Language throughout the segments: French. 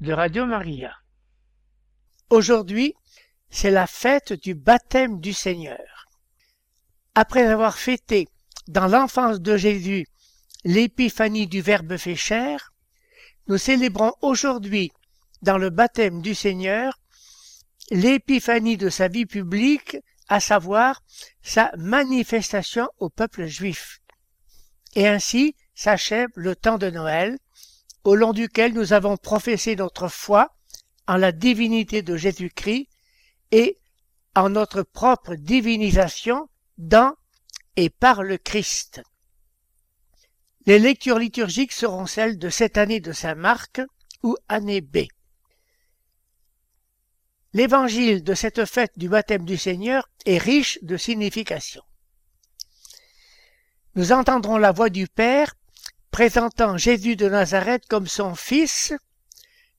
de Radio Maria. Aujourd'hui, c'est la fête du baptême du Seigneur. Après avoir fêté dans l'enfance de Jésus l'épiphanie du Verbe fait chair, nous célébrons aujourd'hui dans le baptême du Seigneur l'épiphanie de sa vie publique, à savoir sa manifestation au peuple juif. Et ainsi s'achève le temps de Noël, au long duquel nous avons professé notre foi en la divinité de Jésus-Christ et en notre propre divinisation dans et par le Christ. Les lectures liturgiques seront celles de cette année de Saint Marc ou année B. L'évangile de cette fête du baptême du Seigneur est riche de signification. Nous entendrons la voix du Père présentant Jésus de Nazareth comme son Fils,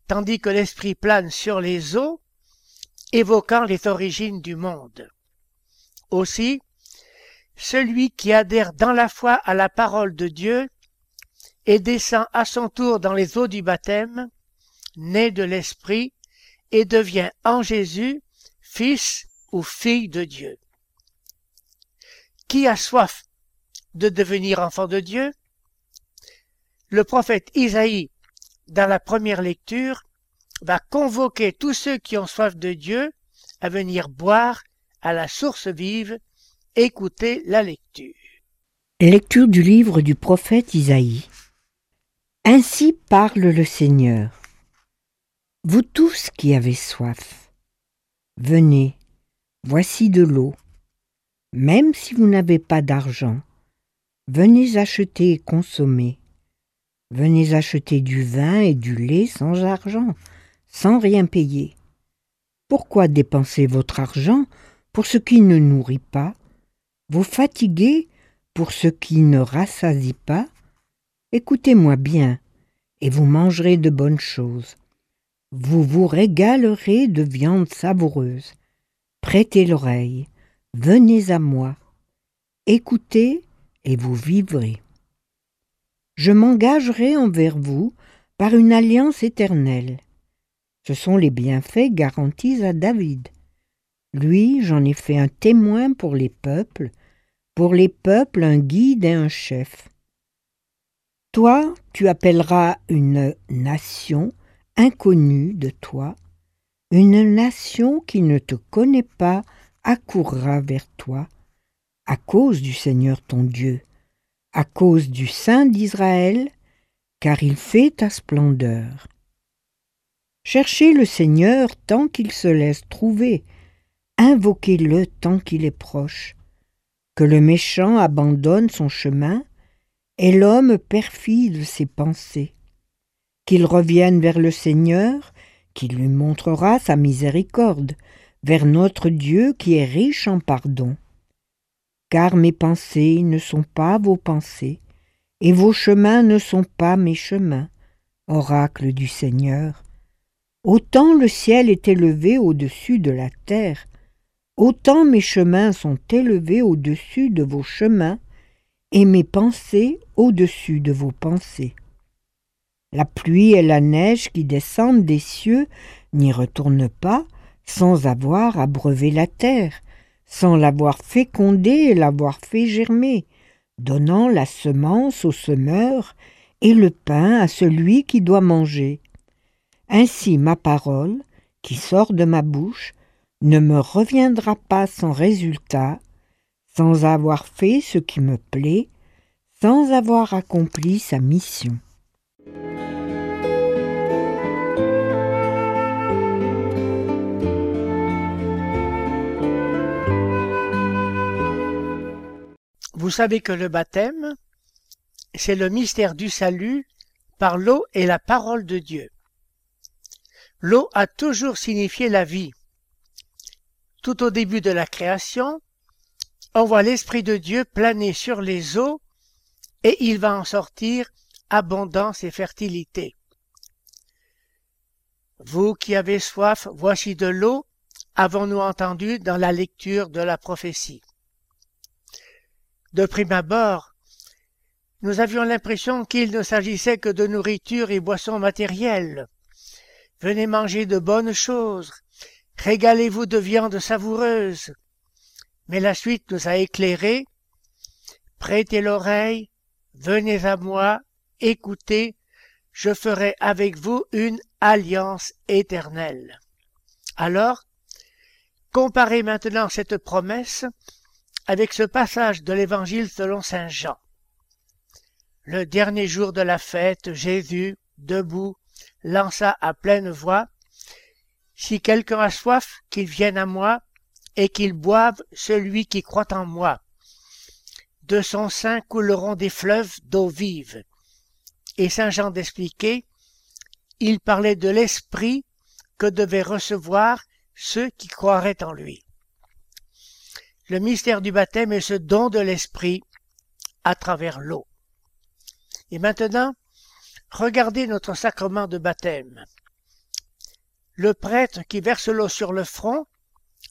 tandis que l'Esprit plane sur les eaux, évoquant les origines du monde. Aussi, celui qui adhère dans la foi à la parole de Dieu et descend à son tour dans les eaux du baptême, naît de l'Esprit et devient en Jésus fils ou fille de Dieu. Qui a soif de devenir enfant de Dieu? Le prophète Isaïe, dans la première lecture, va convoquer tous ceux qui ont soif de Dieu à venir boire à la source vive. Écoutez la lecture. Lecture du livre du prophète Isaïe. Ainsi parle le Seigneur. Vous tous qui avez soif, venez, voici de l'eau. Même si vous n'avez pas d'argent, venez acheter et consommer. Venez acheter du vin et du lait sans argent, sans rien payer. Pourquoi dépenser votre argent pour ce qui ne nourrit pas, vous fatiguer pour ce qui ne rassasie pas? Écoutez-moi bien, et vous mangerez de bonnes choses. Vous vous régalerez de viande savoureuse. Prêtez l'oreille, venez à moi. Écoutez, et vous vivrez je m'engagerai envers vous par une alliance éternelle. Ce sont les bienfaits garantis à David. Lui, j'en ai fait un témoin pour les peuples, pour les peuples un guide et un chef. Toi, tu appelleras une nation inconnue de toi, une nation qui ne te connaît pas accourra vers toi, à cause du Seigneur ton Dieu à cause du Saint d'Israël, car il fait ta splendeur. Cherchez le Seigneur tant qu'il se laisse trouver, invoquez-le tant qu'il est proche, que le méchant abandonne son chemin et l'homme perfide ses pensées, qu'il revienne vers le Seigneur, qui lui montrera sa miséricorde, vers notre Dieu qui est riche en pardon car mes pensées ne sont pas vos pensées, et vos chemins ne sont pas mes chemins, oracle du Seigneur. Autant le ciel est élevé au-dessus de la terre, autant mes chemins sont élevés au-dessus de vos chemins, et mes pensées au-dessus de vos pensées. La pluie et la neige qui descendent des cieux n'y retournent pas sans avoir abreuvé la terre, sans l'avoir fécondé et l'avoir fait germer, donnant la semence au semeur et le pain à celui qui doit manger. Ainsi ma parole, qui sort de ma bouche, ne me reviendra pas sans résultat, sans avoir fait ce qui me plaît, sans avoir accompli sa mission. Savez que le baptême, c'est le mystère du salut par l'eau et la parole de Dieu. L'eau a toujours signifié la vie. Tout au début de la création, on voit l'Esprit de Dieu planer sur les eaux et il va en sortir abondance et fertilité. Vous qui avez soif, voici de l'eau, avons-nous entendu dans la lecture de la prophétie. De prime abord, nous avions l'impression qu'il ne s'agissait que de nourriture et boissons matérielles. Venez manger de bonnes choses, régalez-vous de viande savoureuse. Mais la suite nous a éclairés. Prêtez l'oreille, venez à moi, écoutez, je ferai avec vous une alliance éternelle. Alors, comparez maintenant cette promesse avec ce passage de l'Évangile selon Saint Jean. Le dernier jour de la fête, Jésus, debout, lança à pleine voix Si quelqu'un a soif, qu'il vienne à moi, et qu'il boive celui qui croit en moi. De son sein couleront des fleuves d'eau vive. Et Saint Jean d'expliquer il parlait de l'esprit que devaient recevoir ceux qui croiraient en lui. Le mystère du baptême est ce don de l'esprit à travers l'eau. Et maintenant, regardez notre sacrement de baptême. Le prêtre qui verse l'eau sur le front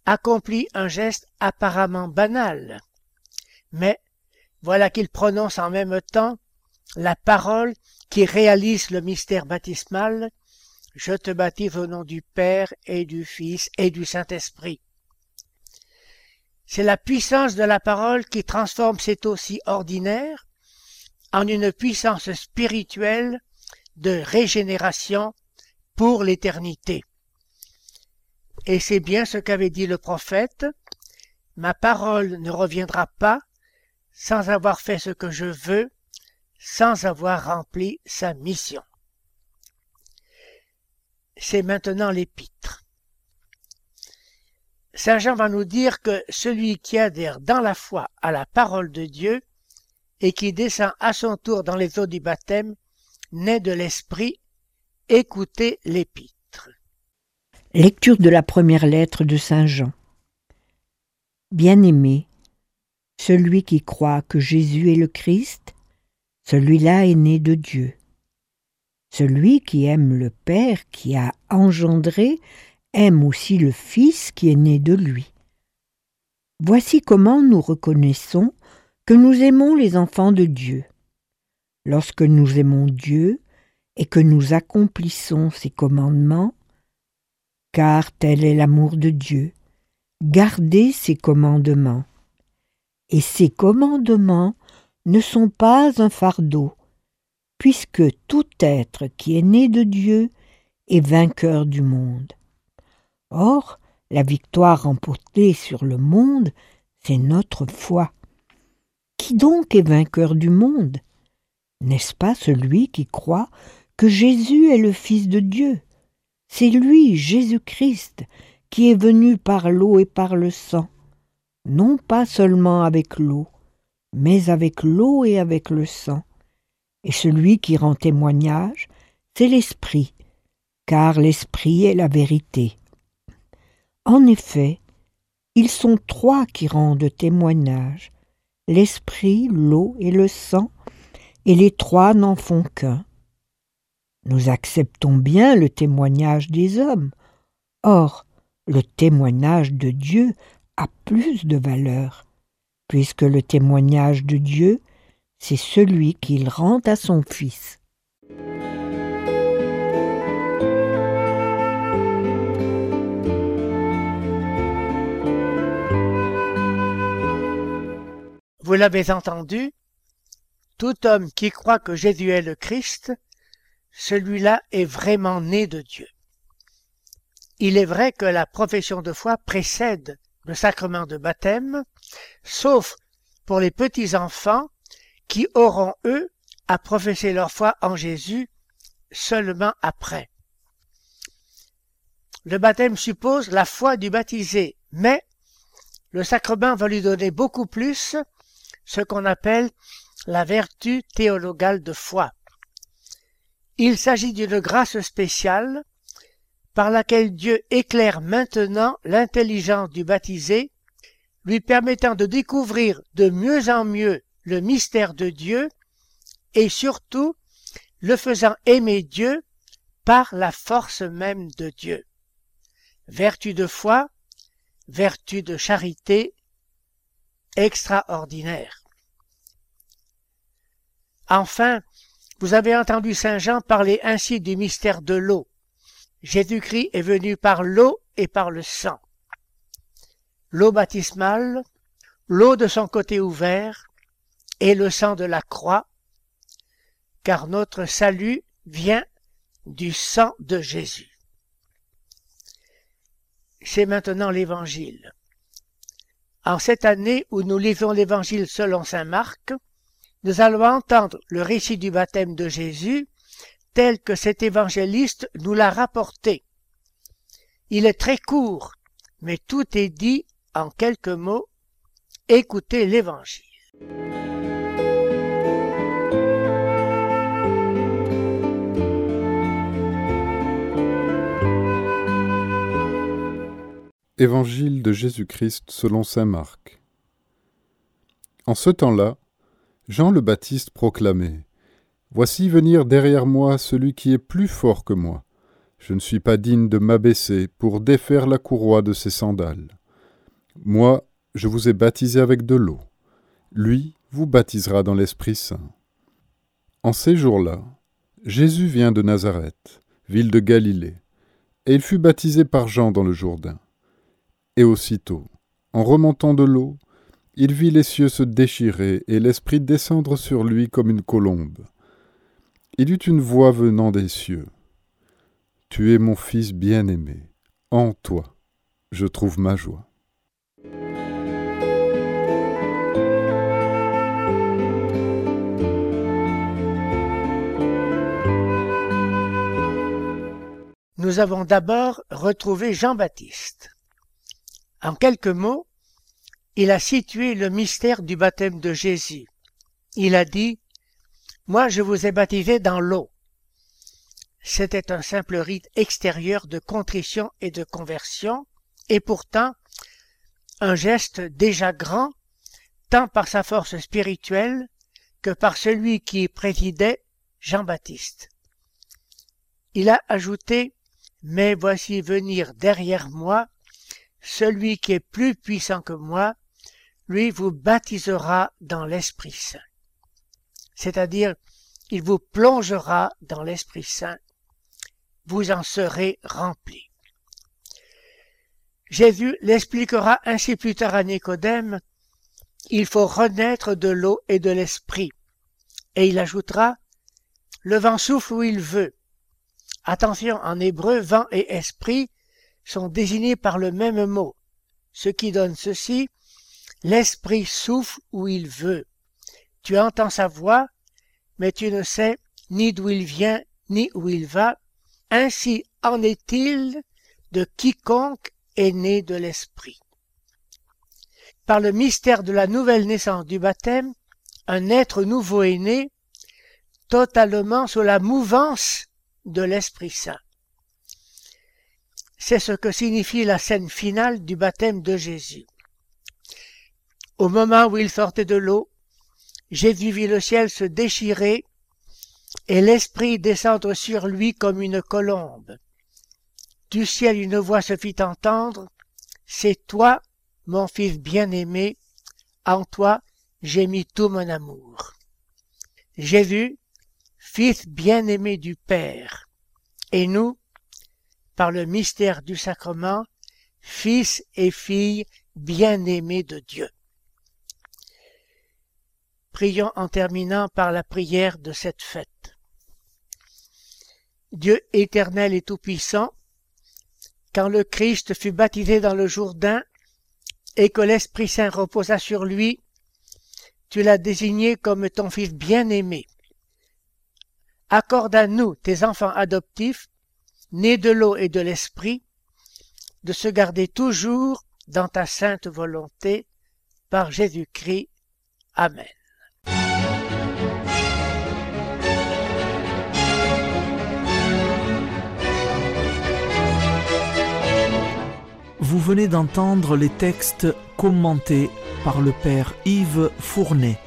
accomplit un geste apparemment banal, mais voilà qu'il prononce en même temps la parole qui réalise le mystère baptismal, je te baptise au nom du Père et du Fils et du Saint-Esprit. C'est la puissance de la parole qui transforme cet eau si ordinaire en une puissance spirituelle de régénération pour l'éternité. Et c'est bien ce qu'avait dit le prophète, Ma parole ne reviendra pas sans avoir fait ce que je veux, sans avoir rempli sa mission. C'est maintenant l'épître. Saint Jean va nous dire que celui qui adhère dans la foi à la parole de Dieu et qui descend à son tour dans les eaux du baptême naît de l'Esprit. Écoutez l'épître. Lecture de la première lettre de Saint Jean. Bien-aimé, celui qui croit que Jésus est le Christ celui-là est né de Dieu. Celui qui aime le Père qui a engendré aime aussi le Fils qui est né de lui. Voici comment nous reconnaissons que nous aimons les enfants de Dieu. Lorsque nous aimons Dieu et que nous accomplissons ses commandements, car tel est l'amour de Dieu, gardez ses commandements. Et ses commandements ne sont pas un fardeau, puisque tout être qui est né de Dieu est vainqueur du monde. Or, la victoire remportée sur le monde, c'est notre foi. Qui donc est vainqueur du monde? N'est-ce pas celui qui croit que Jésus est le Fils de Dieu? C'est lui, Jésus-Christ, qui est venu par l'eau et par le sang, non pas seulement avec l'eau, mais avec l'eau et avec le sang. Et celui qui rend témoignage, c'est l'Esprit, car l'Esprit est la vérité. En effet, ils sont trois qui rendent témoignage, l'Esprit, l'eau et le sang, et les trois n'en font qu'un. Nous acceptons bien le témoignage des hommes. Or, le témoignage de Dieu a plus de valeur puisque le témoignage de Dieu, c'est celui qu'il rend à son Fils. Vous l'avez entendu, tout homme qui croit que Jésus est le Christ, celui-là est vraiment né de Dieu. Il est vrai que la profession de foi précède le sacrement de baptême, sauf pour les petits-enfants qui auront, eux, à professer leur foi en Jésus seulement après. Le baptême suppose la foi du baptisé, mais le sacrement va lui donner beaucoup plus ce qu'on appelle la vertu théologale de foi. Il s'agit d'une grâce spéciale par laquelle Dieu éclaire maintenant l'intelligence du baptisé, lui permettant de découvrir de mieux en mieux le mystère de Dieu et surtout le faisant aimer Dieu par la force même de Dieu. Vertu de foi, vertu de charité extraordinaire. Enfin, vous avez entendu Saint Jean parler ainsi du mystère de l'eau. Jésus-Christ est venu par l'eau et par le sang. L'eau baptismale, l'eau de son côté ouvert et le sang de la croix, car notre salut vient du sang de Jésus. C'est maintenant l'Évangile. En cette année où nous lisons l'Évangile selon Saint Marc, nous allons entendre le récit du baptême de Jésus tel que cet évangéliste nous l'a rapporté. Il est très court, mais tout est dit en quelques mots. Écoutez l'Évangile. Évangile de Jésus-Christ selon Saint Marc. En ce temps-là, Jean le Baptiste proclamait Voici venir derrière moi celui qui est plus fort que moi. Je ne suis pas digne de m'abaisser pour défaire la courroie de ses sandales. Moi, je vous ai baptisé avec de l'eau. Lui vous baptisera dans l'Esprit Saint. En ces jours-là, Jésus vient de Nazareth, ville de Galilée, et il fut baptisé par Jean dans le Jourdain. Et aussitôt, en remontant de l'eau, il vit les cieux se déchirer et l'Esprit descendre sur lui comme une colombe. Il eut une voix venant des cieux. Tu es mon Fils bien-aimé, en toi je trouve ma joie. Nous avons d'abord retrouvé Jean-Baptiste. En quelques mots, il a situé le mystère du baptême de Jésus. Il a dit, Moi je vous ai baptisé dans l'eau. C'était un simple rite extérieur de contrition et de conversion, et pourtant un geste déjà grand, tant par sa force spirituelle que par celui qui présidait Jean-Baptiste. Il a ajouté Mais voici venir derrière moi celui qui est plus puissant que moi, lui vous baptisera dans l'Esprit Saint. C'est-à-dire, il vous plongera dans l'Esprit Saint. Vous en serez remplis. Jésus l'expliquera ainsi plus tard à Nicodème, il faut renaître de l'eau et de l'esprit. Et il ajoutera, le vent souffle où il veut. Attention, en hébreu, vent et esprit sont désignés par le même mot, ce qui donne ceci, L'Esprit souffle où il veut. Tu entends sa voix, mais tu ne sais ni d'où il vient, ni où il va. Ainsi en est-il de quiconque est né de l'Esprit. Par le mystère de la nouvelle naissance du baptême, un être nouveau est né, totalement sous la mouvance de l'Esprit Saint. C'est ce que signifie la scène finale du baptême de Jésus. Au moment où il sortait de l'eau, Jésus vit le ciel se déchirer et l'Esprit descendre sur lui comme une colombe. Du ciel une voix se fit entendre, C'est toi, mon fils bien-aimé, en toi j'ai mis tout mon amour. Jésus, fils bien-aimé du Père, et nous, par le mystère du sacrement, fils et filles bien-aimés de Dieu. Prions en terminant par la prière de cette fête. Dieu éternel et tout-puissant, quand le Christ fut baptisé dans le Jourdain et que l'Esprit Saint reposa sur lui, tu l'as désigné comme ton Fils bien-aimé. Accorde à nous, tes enfants adoptifs, nés de l'eau et de l'Esprit, de se garder toujours dans ta sainte volonté, par Jésus-Christ. Amen. Vous venez d'entendre les textes commentés par le Père Yves Fournet.